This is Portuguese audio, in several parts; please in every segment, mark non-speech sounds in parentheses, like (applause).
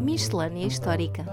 Miscelânea Histórica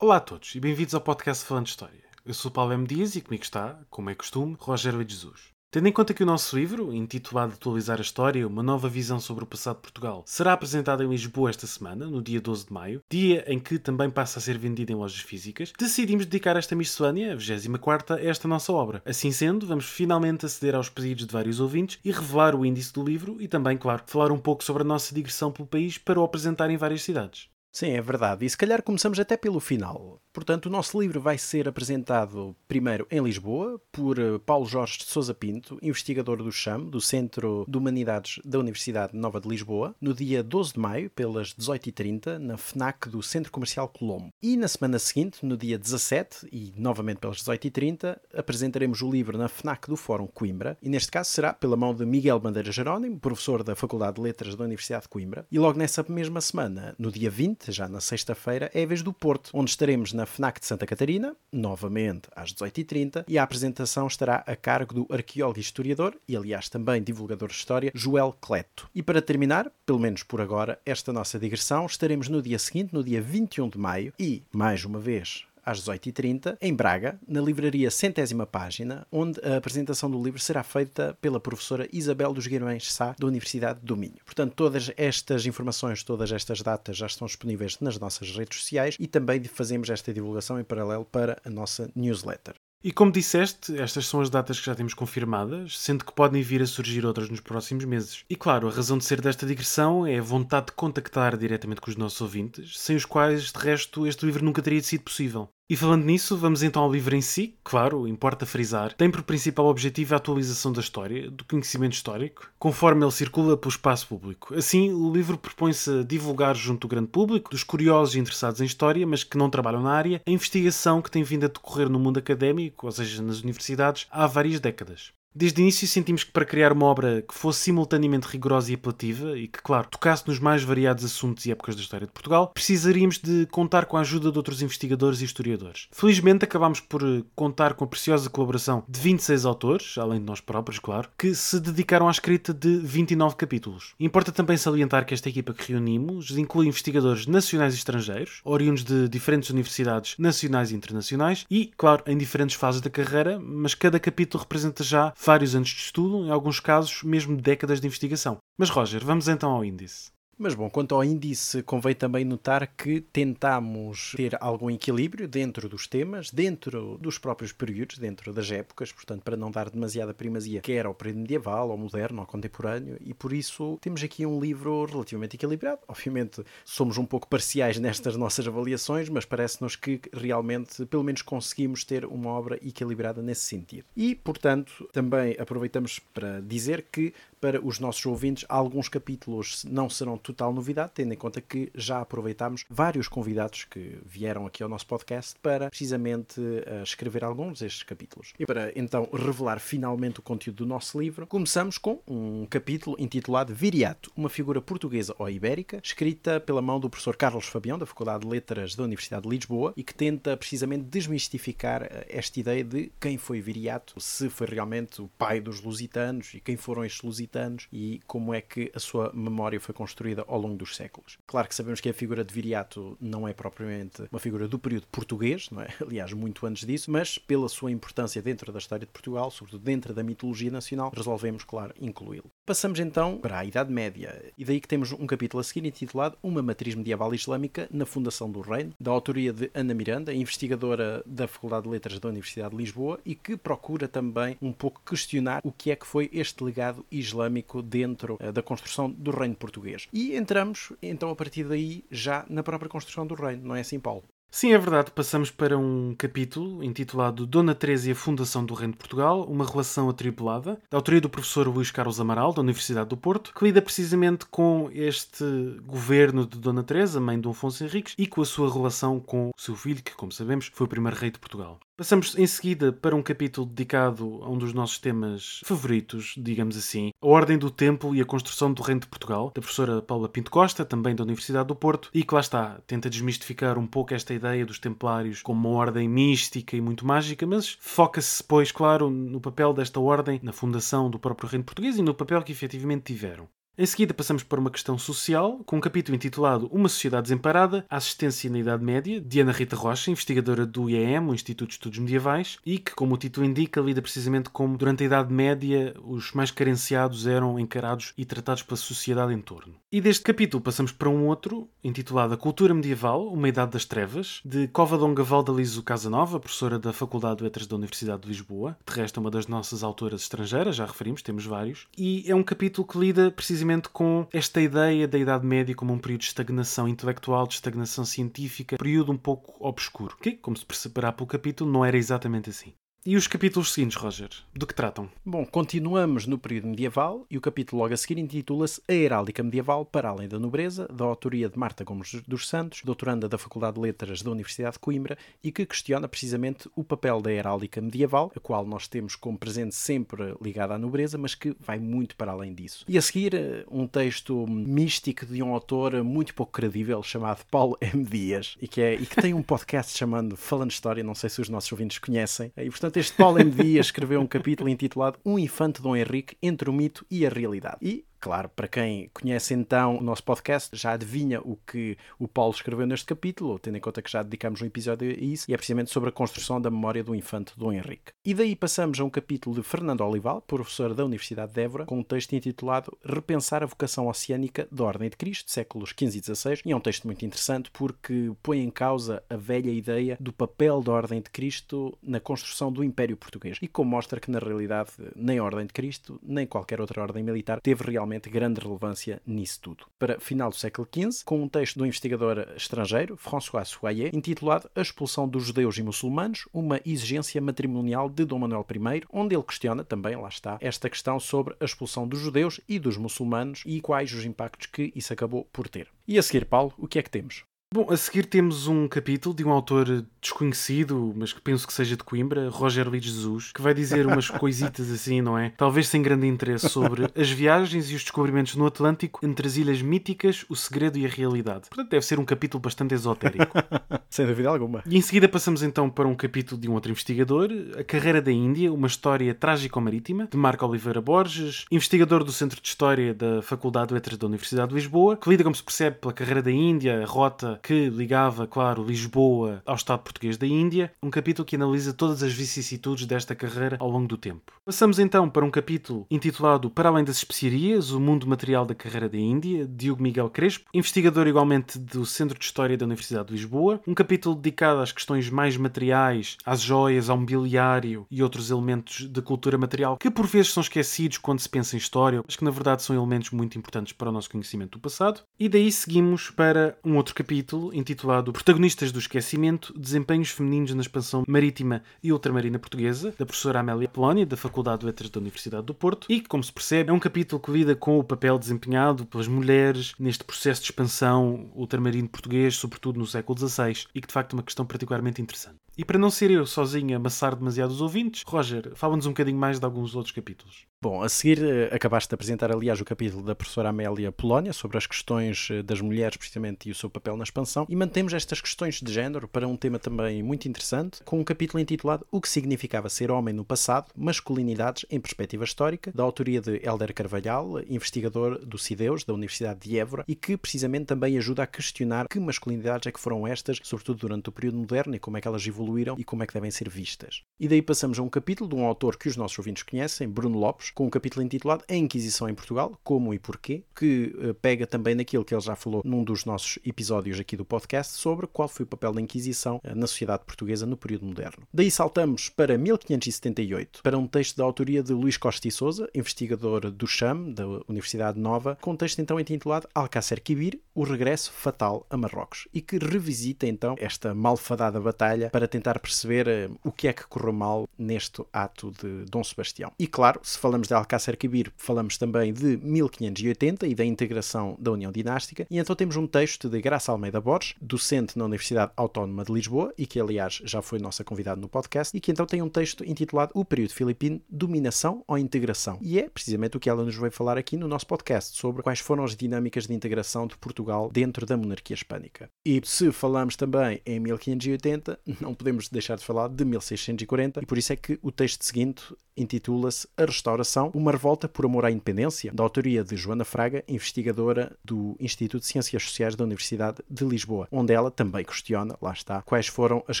Olá a todos e bem-vindos ao podcast Falando História. Eu sou o Paulo M. Dias e comigo está, como é costume, Rogério Jesus. Tendo em conta que o nosso livro, intitulado Atualizar a História, uma nova visão sobre o passado de Portugal, será apresentado em Lisboa esta semana, no dia 12 de maio, dia em que também passa a ser vendido em lojas físicas, decidimos dedicar esta miscelânea, a 24 a esta nossa obra. Assim sendo, vamos finalmente aceder aos pedidos de vários ouvintes e revelar o índice do livro e também, claro, falar um pouco sobre a nossa digressão pelo país para o apresentar em várias cidades. Sim, é verdade. E se calhar começamos até pelo final. Portanto, o nosso livro vai ser apresentado primeiro em Lisboa por eh, Paulo Jorge de Sousa Pinto, investigador do CHAM, do Centro de Humanidades da Universidade Nova de Lisboa, no dia 12 de maio, pelas 18h30, na FNAC do Centro Comercial Colombo. E na semana seguinte, no dia 17, e novamente pelas 18h30, apresentaremos o livro na FNAC do Fórum Coimbra, e neste caso será pela mão de Miguel Bandeira Jerónimo, professor da Faculdade de Letras da Universidade de Coimbra. E logo nessa mesma semana, no dia 20, já na sexta-feira, é a vez do Porto, onde estaremos na FNAC de Santa Catarina, novamente às 18h30, e a apresentação estará a cargo do arqueólogo e historiador, e aliás também divulgador de história, Joel Cleto. E para terminar, pelo menos por agora, esta nossa digressão, estaremos no dia seguinte, no dia 21 de maio, e, mais uma vez, às 18h30, em Braga, na livraria Centésima Página, onde a apresentação do livro será feita pela professora Isabel dos Guimarães Sá, da Universidade do Minho. Portanto, todas estas informações, todas estas datas já estão disponíveis nas nossas redes sociais e também fazemos esta divulgação em paralelo para a nossa newsletter. E como disseste, estas são as datas que já temos confirmadas, sendo que podem vir a surgir outras nos próximos meses. E claro, a razão de ser desta digressão é a vontade de contactar diretamente com os nossos ouvintes, sem os quais, de resto, este livro nunca teria sido possível. E falando nisso, vamos então ao livro em si. Claro, importa frisar, tem por principal objetivo a atualização da história, do conhecimento histórico, conforme ele circula pelo espaço público. Assim, o livro propõe-se a divulgar junto do grande público, dos curiosos e interessados em história, mas que não trabalham na área, a investigação que tem vindo a decorrer no mundo académico, ou seja, nas universidades, há várias décadas. Desde o início sentimos que para criar uma obra que fosse simultaneamente rigorosa e apelativa e que, claro, tocasse nos mais variados assuntos e épocas da história de Portugal, precisaríamos de contar com a ajuda de outros investigadores e historiadores. Felizmente acabámos por eh, contar com a preciosa colaboração de 26 autores, além de nós próprios, claro, que se dedicaram à escrita de 29 capítulos. Importa também salientar que esta equipa que reunimos inclui investigadores nacionais e estrangeiros, oriundos de diferentes universidades nacionais e internacionais e, claro, em diferentes fases da carreira, mas cada capítulo representa já vários anos de estudo, em alguns casos mesmo décadas de investigação. Mas Roger, vamos então ao índice. Mas bom, quanto ao índice, convém também notar que tentamos ter algum equilíbrio dentro dos temas, dentro dos próprios períodos, dentro das épocas, portanto, para não dar demasiada primazia, quer ao período medieval, ao moderno, ao contemporâneo, e por isso temos aqui um livro relativamente equilibrado. Obviamente, somos um pouco parciais nestas (laughs) nossas avaliações, mas parece-nos que realmente, pelo menos, conseguimos ter uma obra equilibrada nesse sentido. E, portanto, também aproveitamos para dizer que para os nossos ouvintes, alguns capítulos não serão total novidade, tendo em conta que já aproveitámos vários convidados que vieram aqui ao nosso podcast para precisamente escrever alguns destes capítulos. E para então revelar finalmente o conteúdo do nosso livro, começamos com um capítulo intitulado Viriato, uma figura portuguesa ou ibérica, escrita pela mão do professor Carlos Fabião, da Faculdade de Letras da Universidade de Lisboa, e que tenta precisamente desmistificar uh, esta ideia de quem foi Viriato, se foi realmente o pai dos lusitanos e quem foram estes lusitanos e como é que a sua memória foi construída ao longo dos séculos. Claro que sabemos que a figura de Viriato não é propriamente uma figura do período português, não é? (laughs) aliás, muito antes disso, mas pela sua importância dentro da história de Portugal, sobretudo dentro da mitologia nacional, resolvemos, claro, incluí-lo. Passamos então para a Idade Média, e daí que temos um capítulo a seguir intitulado Uma Matriz Medieval Islâmica na Fundação do Reino, da autoria de Ana Miranda, investigadora da Faculdade de Letras da Universidade de Lisboa, e que procura também um pouco questionar o que é que foi este legado islâmico dentro uh, da construção do Reino Português. E entramos, então, a partir daí, já na própria construção do Reino, não é assim, Paulo? Sim, é verdade. Passamos para um capítulo intitulado Dona Teresa e a Fundação do Reino de Portugal, uma relação atribulada, da autoria do professor Luís Carlos Amaral, da Universidade do Porto, que lida precisamente com este governo de Dona Teresa, mãe de Dom Afonso Henriques, e com a sua relação com o seu filho, que, como sabemos, foi o primeiro rei de Portugal. Passamos em seguida para um capítulo dedicado a um dos nossos temas favoritos, digamos assim, a Ordem do Templo e a Construção do Reino de Portugal, da professora Paula Pinto Costa, também da Universidade do Porto, e que lá está, tenta desmistificar um pouco esta ideia dos templários como uma ordem mística e muito mágica, mas foca-se, pois, claro, no papel desta ordem na fundação do próprio Reino Português e no papel que efetivamente tiveram. Em seguida, passamos para uma questão social, com um capítulo intitulado Uma Sociedade Desemparada, Assistência na Idade Média, de Ana Rita Rocha, investigadora do IEM, o Instituto de Estudos Medievais, e que, como o título indica, lida precisamente como, durante a Idade Média, os mais carenciados eram encarados e tratados pela sociedade em torno. E deste capítulo passamos para um outro, intitulado A Cultura Medieval, Uma Idade das Trevas, de Covadonga Valdalizo Casanova, professora da Faculdade de Letras da Universidade de Lisboa, de resto, uma das nossas autoras estrangeiras, já referimos, temos vários, e é um capítulo que lida precisamente com esta ideia da Idade Média como um período de estagnação intelectual, de estagnação científica, período um pouco obscuro, que, como se perceberá pelo capítulo, não era exatamente assim. E os capítulos seguintes, Roger? Do que tratam? Bom, continuamos no período medieval e o capítulo logo a seguir intitula-se A Heráldica Medieval para além da nobreza, da autoria de Marta Gomes dos Santos, doutoranda da Faculdade de Letras da Universidade de Coimbra e que questiona precisamente o papel da heráldica medieval, a qual nós temos como presente sempre ligada à nobreza, mas que vai muito para além disso. E a seguir, eh, um texto místico de um autor muito pouco credível chamado Paulo M. Dias e que, é, e que tem um (laughs) podcast chamando Falando História, não sei se os nossos ouvintes conhecem, e portanto este Paulo M. Dias escreveu um capítulo intitulado Um Infante Dom Henrique entre o mito e a realidade. E Claro, para quem conhece então o nosso podcast, já adivinha o que o Paulo escreveu neste capítulo, tendo em conta que já dedicamos um episódio a isso, e é precisamente sobre a construção da memória do infante Dom Henrique. E daí passamos a um capítulo de Fernando Olival, professor da Universidade de Évora, com um texto intitulado Repensar a vocação oceânica da Ordem de Cristo, séculos XV e XVI, e é um texto muito interessante porque põe em causa a velha ideia do papel da Ordem de Cristo na construção do Império Português, e como mostra que na realidade nem a Ordem de Cristo, nem qualquer outra ordem militar teve realmente realmente grande relevância nisso tudo. Para final do século XV, com um texto do investigador estrangeiro, François Soyer, intitulado A Expulsão dos Judeus e Muçulmanos, uma exigência matrimonial de Dom Manuel I, onde ele questiona também, lá está, esta questão sobre a expulsão dos judeus e dos muçulmanos e quais os impactos que isso acabou por ter. E a seguir, Paulo, o que é que temos? Bom, a seguir temos um capítulo de um autor desconhecido, mas que penso que seja de Coimbra, Roger Luís Jesus, que vai dizer umas (laughs) coisitas assim, não é? Talvez sem grande interesse sobre as viagens e os descobrimentos no Atlântico entre as ilhas míticas, o segredo e a realidade. Portanto, deve ser um capítulo bastante esotérico. (laughs) sem dúvida alguma. E em seguida passamos então para um capítulo de um outro investigador, A Carreira da Índia, uma história trágico-marítima, de Marco Oliveira Borges, investigador do Centro de História da Faculdade de Letras da Universidade de Lisboa, que lida, como se percebe, pela carreira da Índia, a rota que ligava, claro, Lisboa ao Estado português da Índia, um capítulo que analisa todas as vicissitudes desta carreira ao longo do tempo. Passamos então para um capítulo intitulado Para além das especiarias, o mundo material da carreira da Índia, de Diogo Miguel Crespo, investigador igualmente do Centro de História da Universidade de Lisboa, um capítulo dedicado às questões mais materiais, às joias, ao mobiliário e outros elementos de cultura material que por vezes são esquecidos quando se pensa em história, mas que na verdade são elementos muito importantes para o nosso conhecimento do passado. E daí seguimos para um outro capítulo capítulo intitulado Protagonistas do Esquecimento, Desempenhos Femininos na Expansão Marítima e Ultramarina Portuguesa, da professora Amélia Polónia, da Faculdade de Letras da Universidade do Porto, e que, como se percebe, é um capítulo que lida com o papel desempenhado pelas mulheres neste processo de expansão ultramarino português, sobretudo no século XVI, e que de facto é uma questão particularmente interessante. E para não ser eu sozinho a amassar demasiado os ouvintes, Roger, fala-nos um bocadinho mais de alguns outros capítulos. Bom, a seguir eh, acabaste de apresentar, aliás, o capítulo da professora Amélia Polónia sobre as questões eh, das mulheres, precisamente, e o seu papel na expansão, e mantemos estas questões de género para um tema também muito interessante, com um capítulo intitulado O que significava ser homem no passado, masculinidades em perspectiva histórica, da autoria de Helder Carvalhal, investigador do CIDEUS, da Universidade de Évora, e que precisamente também ajuda a questionar que masculinidades é que foram estas, sobretudo durante o período moderno, e como é que elas evoluíram e como é que devem ser vistas. E daí passamos a um capítulo de um autor que os nossos ouvintes conhecem, Bruno Lopes, com um capítulo intitulado A Inquisição em Portugal, Como e Porquê, que uh, pega também naquilo que ele já falou num dos nossos episódios aqui do podcast sobre qual foi o papel da Inquisição uh, na sociedade portuguesa no período moderno. Daí saltamos para 1578, para um texto da autoria de Luís Costa e Souza, investigador do CHAM, da Universidade Nova, com um texto então intitulado Alcácer Quibir, o regresso fatal a Marrocos, e que revisita então esta malfadada batalha para tentar perceber uh, o que é que correu mal neste ato de Dom Sebastião. E claro, se falamos falamos de Alcácer Quibir, falamos também de 1580 e da integração da União Dinástica. E então temos um texto de Graça Almeida Borges, docente na Universidade Autónoma de Lisboa, e que aliás já foi nossa convidada no podcast, e que então tem um texto intitulado O Período Filipino, Dominação ou Integração. E é precisamente o que ela nos veio falar aqui no nosso podcast, sobre quais foram as dinâmicas de integração de Portugal dentro da monarquia hispânica. E se falamos também em 1580, não podemos deixar de falar de 1640, e por isso é que o texto seguinte intitula-se A Restauração, uma revolta por amor à independência, da autoria de Joana Fraga, investigadora do Instituto de Ciências Sociais da Universidade de Lisboa, onde ela também questiona, lá está, quais foram as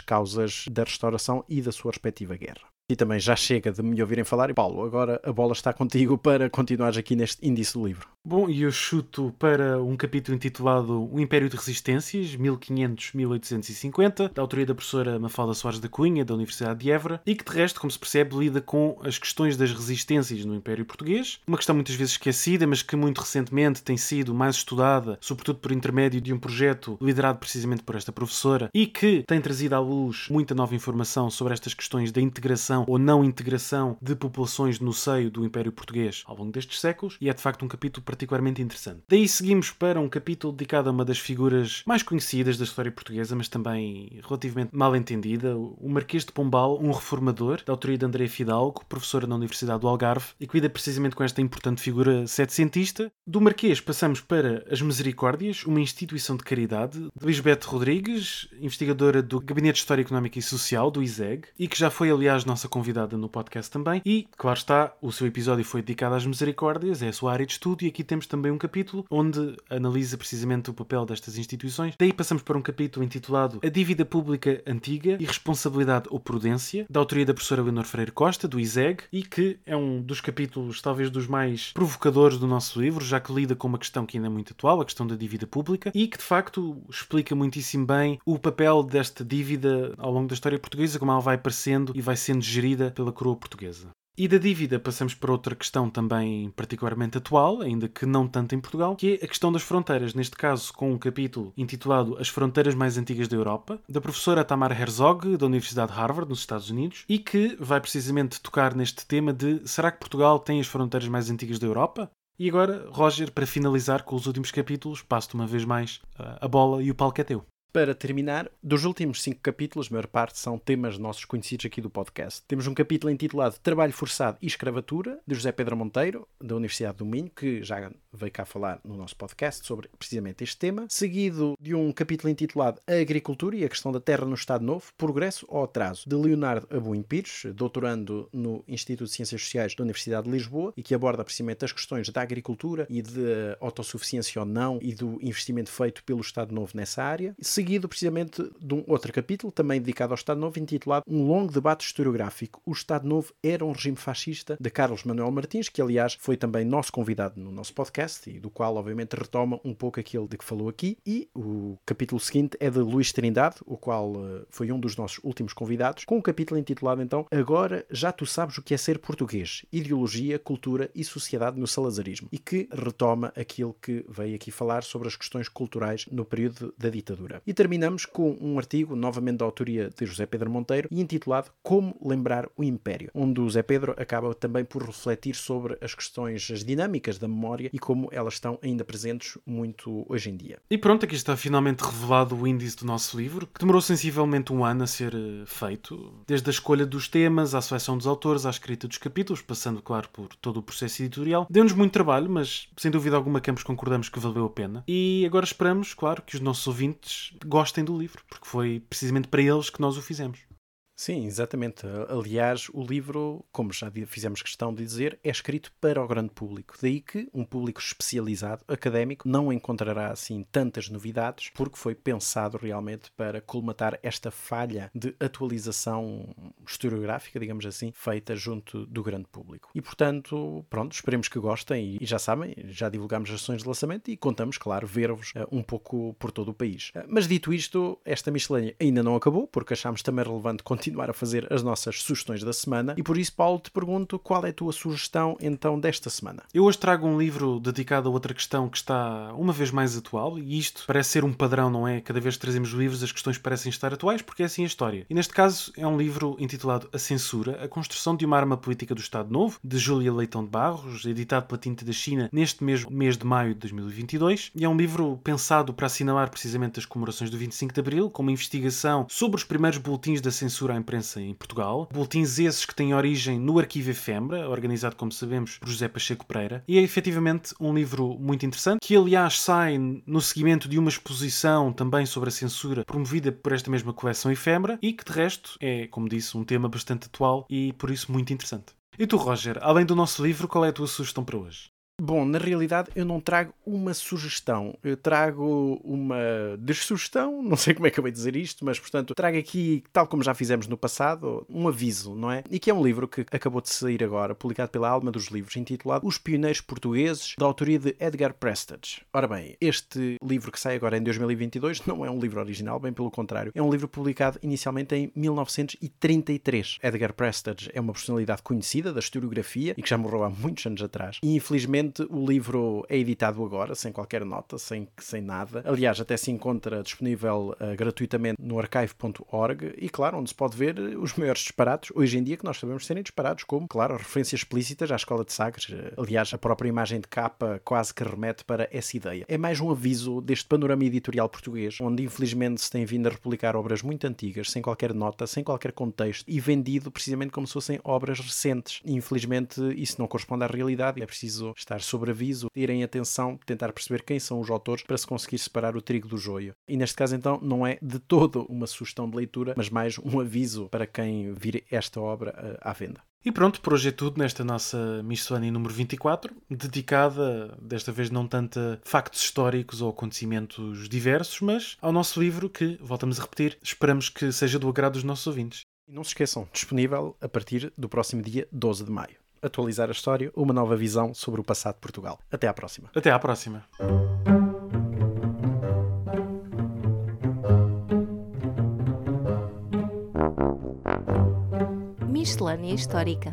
causas da restauração e da sua respectiva guerra. E também já chega de me ouvirem falar. E Paulo, agora a bola está contigo para continuares aqui neste índice do livro. Bom, e eu chuto para um capítulo intitulado O Império de Resistências, 1500-1850, da autoria da professora Mafalda Soares da Cunha, da Universidade de Évora, e que de resto, como se percebe, lida com as questões das resistências no Império Português, uma questão muitas vezes esquecida, mas que muito recentemente tem sido mais estudada, sobretudo por intermédio de um projeto liderado precisamente por esta professora, e que tem trazido à luz muita nova informação sobre estas questões da integração ou não integração de populações no seio do Império Português ao longo destes séculos, e é de facto um capítulo particularmente interessante. Daí seguimos para um capítulo dedicado a uma das figuras mais conhecidas da história portuguesa, mas também relativamente mal entendida, o Marquês de Pombal, um reformador, da autoria de André Fidalgo, professora na Universidade do Algarve, e que lida precisamente com esta importante figura setecentista. Do Marquês passamos para as Misericórdias, uma instituição de caridade, de Lisbeth Rodrigues, investigadora do Gabinete de História Económica e Social, do ISEG, e que já foi, aliás, nossa convidada no podcast também. E, claro está, o seu episódio foi dedicado às Misericórdias, é a sua área de estudo, e aqui temos também um capítulo onde analisa precisamente o papel destas instituições. Daí passamos para um capítulo intitulado A Dívida Pública Antiga e Responsabilidade ou Prudência, da autoria da professora Leonor Freire Costa, do ISEG, e que é um dos capítulos, talvez dos mais provocadores do nosso livro, já que lida com uma questão que ainda é muito atual, a questão da dívida pública, e que de facto explica muitíssimo bem o papel desta dívida ao longo da história portuguesa, como ela vai aparecendo e vai sendo gerida pela coroa portuguesa. E da dívida passamos para outra questão também particularmente atual, ainda que não tanto em Portugal, que é a questão das fronteiras, neste caso com um capítulo intitulado As Fronteiras Mais Antigas da Europa, da professora Tamara Herzog, da Universidade de Harvard, nos Estados Unidos, e que vai precisamente tocar neste tema de será que Portugal tem as fronteiras mais antigas da Europa? E agora, Roger, para finalizar com os últimos capítulos, passo-te uma vez mais a bola e o palco é teu. Para terminar, dos últimos cinco capítulos, a maior parte são temas nossos conhecidos aqui do podcast. Temos um capítulo intitulado Trabalho Forçado e Escravatura, de José Pedro Monteiro, da Universidade do Minho, que já veio cá falar no nosso podcast sobre precisamente este tema. Seguido de um capítulo intitulado A Agricultura e a Questão da Terra no Estado Novo, Progresso ou Atraso, de Leonardo Abuim Pires, doutorando no Instituto de Ciências Sociais da Universidade de Lisboa, e que aborda precisamente as questões da agricultura e de autossuficiência ou não e do investimento feito pelo Estado Novo nessa área seguido precisamente de um outro capítulo, também dedicado ao Estado Novo, intitulado Um longo debate historiográfico. O Estado Novo era um regime fascista, de Carlos Manuel Martins, que aliás foi também nosso convidado no nosso podcast e do qual obviamente retoma um pouco aquilo de que falou aqui. E o capítulo seguinte é de Luís Trindade, o qual uh, foi um dos nossos últimos convidados, com um capítulo intitulado então Agora já tu sabes o que é ser português, ideologia, cultura e sociedade no salazarismo, e que retoma aquilo que veio aqui falar sobre as questões culturais no período da ditadura. E terminamos com um artigo, novamente da autoria de José Pedro Monteiro, e intitulado Como Lembrar o Império, onde o José Pedro acaba também por refletir sobre as questões, as dinâmicas da memória e como elas estão ainda presentes muito hoje em dia. E pronto, aqui está finalmente revelado o índice do nosso livro, que demorou sensivelmente um ano a ser eh, feito, desde a escolha dos temas, à seleção dos autores, à escrita dos capítulos, passando, claro, por todo o processo editorial. Deu-nos muito trabalho, mas sem dúvida alguma que ambos concordamos que valeu a pena. E agora esperamos, claro, que os nossos ouvintes gostem do livro, porque foi precisamente para eles que nós o fizemos. Sim, exatamente. Aliás, o livro, como já fizemos questão de dizer, é escrito para o grande público. Daí que um público especializado, académico, não encontrará assim tantas novidades, porque foi pensado realmente para colmatar esta falha de atualização historiográfica, digamos assim, feita junto do grande público. E portanto, pronto, esperemos que gostem e já sabem, já divulgamos as sessões de lançamento e contamos, claro, ver-vos uh, um pouco por todo o país. Uh, mas dito isto, esta miscelânea ainda não acabou, porque achámos também relevante continuar continuar a fazer as nossas sugestões da semana e por isso, Paulo, te pergunto qual é a tua sugestão então desta semana. Eu hoje trago um livro dedicado a outra questão que está uma vez mais atual e isto parece ser um padrão, não é? Cada vez que trazemos livros as questões parecem estar atuais porque é assim a história. E neste caso é um livro intitulado A Censura, a construção de uma arma política do Estado Novo, de Júlia Leitão de Barros, editado pela Tinta da China neste mesmo mês de maio de 2022. E é um livro pensado para assinalar precisamente as comemorações do 25 de Abril, com uma investigação sobre os primeiros boletins da censura imprensa em Portugal. Boletins esses que têm origem no Arquivo Efembra, organizado, como sabemos, por José Pacheco Pereira. E é efetivamente um livro muito interessante, que aliás sai no seguimento de uma exposição também sobre a censura promovida por esta mesma coleção Efembra e que de resto é, como disse, um tema bastante atual e por isso muito interessante. E tu, Roger, além do nosso livro, qual é a tua sugestão para hoje? Bom, na realidade eu não trago uma sugestão, eu trago uma dessugestão, (laughs) não sei como é que eu vou dizer isto, mas portanto trago aqui, tal como já fizemos no passado, um aviso, não é? E que é um livro que acabou de sair agora, publicado pela Alma dos Livros, intitulado Os Pioneiros Portugueses, da autoria de Edgar Prestage. Ora bem, este livro que sai agora em 2022 não é um livro original, bem pelo contrário, é um livro publicado inicialmente em 1933. Edgar Prestage é uma personalidade conhecida da historiografia e que já morreu há muitos anos atrás, e infelizmente o livro é editado agora, sem qualquer nota, sem, sem nada. Aliás, até se encontra disponível uh, gratuitamente no archive.org e, claro, onde se pode ver os maiores disparados, hoje em dia, que nós sabemos serem disparados, como, claro, referências explícitas à Escola de Sagres. Aliás, a própria imagem de capa quase que remete para essa ideia. É mais um aviso deste panorama editorial português, onde infelizmente se tem vindo a republicar obras muito antigas, sem qualquer nota, sem qualquer contexto, e vendido precisamente como se fossem obras recentes. infelizmente, isso não corresponde à realidade. É preciso estar estar sobre aviso, terem atenção, tentar perceber quem são os autores para se conseguir separar o trigo do joio. E neste caso, então, não é de todo uma sugestão de leitura, mas mais um aviso para quem vir esta obra eh, à venda. E pronto, por hoje é tudo nesta nossa Miscelânea número 24, dedicada, desta vez não tanto a factos históricos ou acontecimentos diversos, mas ao nosso livro que, voltamos a repetir, esperamos que seja do agrado dos nossos ouvintes. E não se esqueçam, disponível a partir do próximo dia 12 de maio atualizar a história, uma nova visão sobre o passado de Portugal. Até à próxima. Até à próxima. Miscelânea Histórica